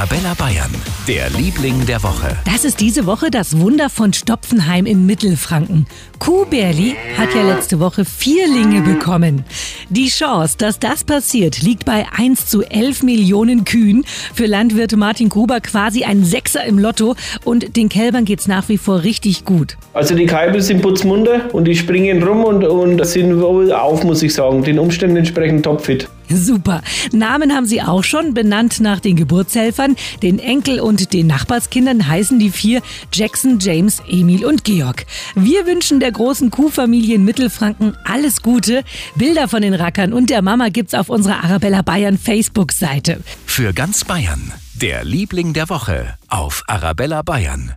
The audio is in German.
Arabella Bayern, der Liebling der Woche. Das ist diese Woche das Wunder von Stopfenheim in Mittelfranken. Kuhberli hat ja letzte Woche Vierlinge bekommen. Die Chance, dass das passiert, liegt bei 1 zu 11 Millionen Kühen. Für Landwirt Martin Gruber quasi ein Sechser im Lotto und den Kälbern geht's nach wie vor richtig gut. Also die Kälber sind putzmunter und die springen rum und, und sind wohl auf, muss ich sagen. Den Umständen entsprechend topfit. Super. Namen haben sie auch schon, benannt nach den Geburtshelfern. Den Enkel und den Nachbarskindern heißen die vier Jackson, James, Emil und Georg. Wir wünschen der großen Kuhfamilie in Mittelfranken alles Gute. Bilder von den Rackern und der Mama gibt's auf unserer Arabella Bayern Facebook-Seite. Für ganz Bayern, der Liebling der Woche auf Arabella Bayern.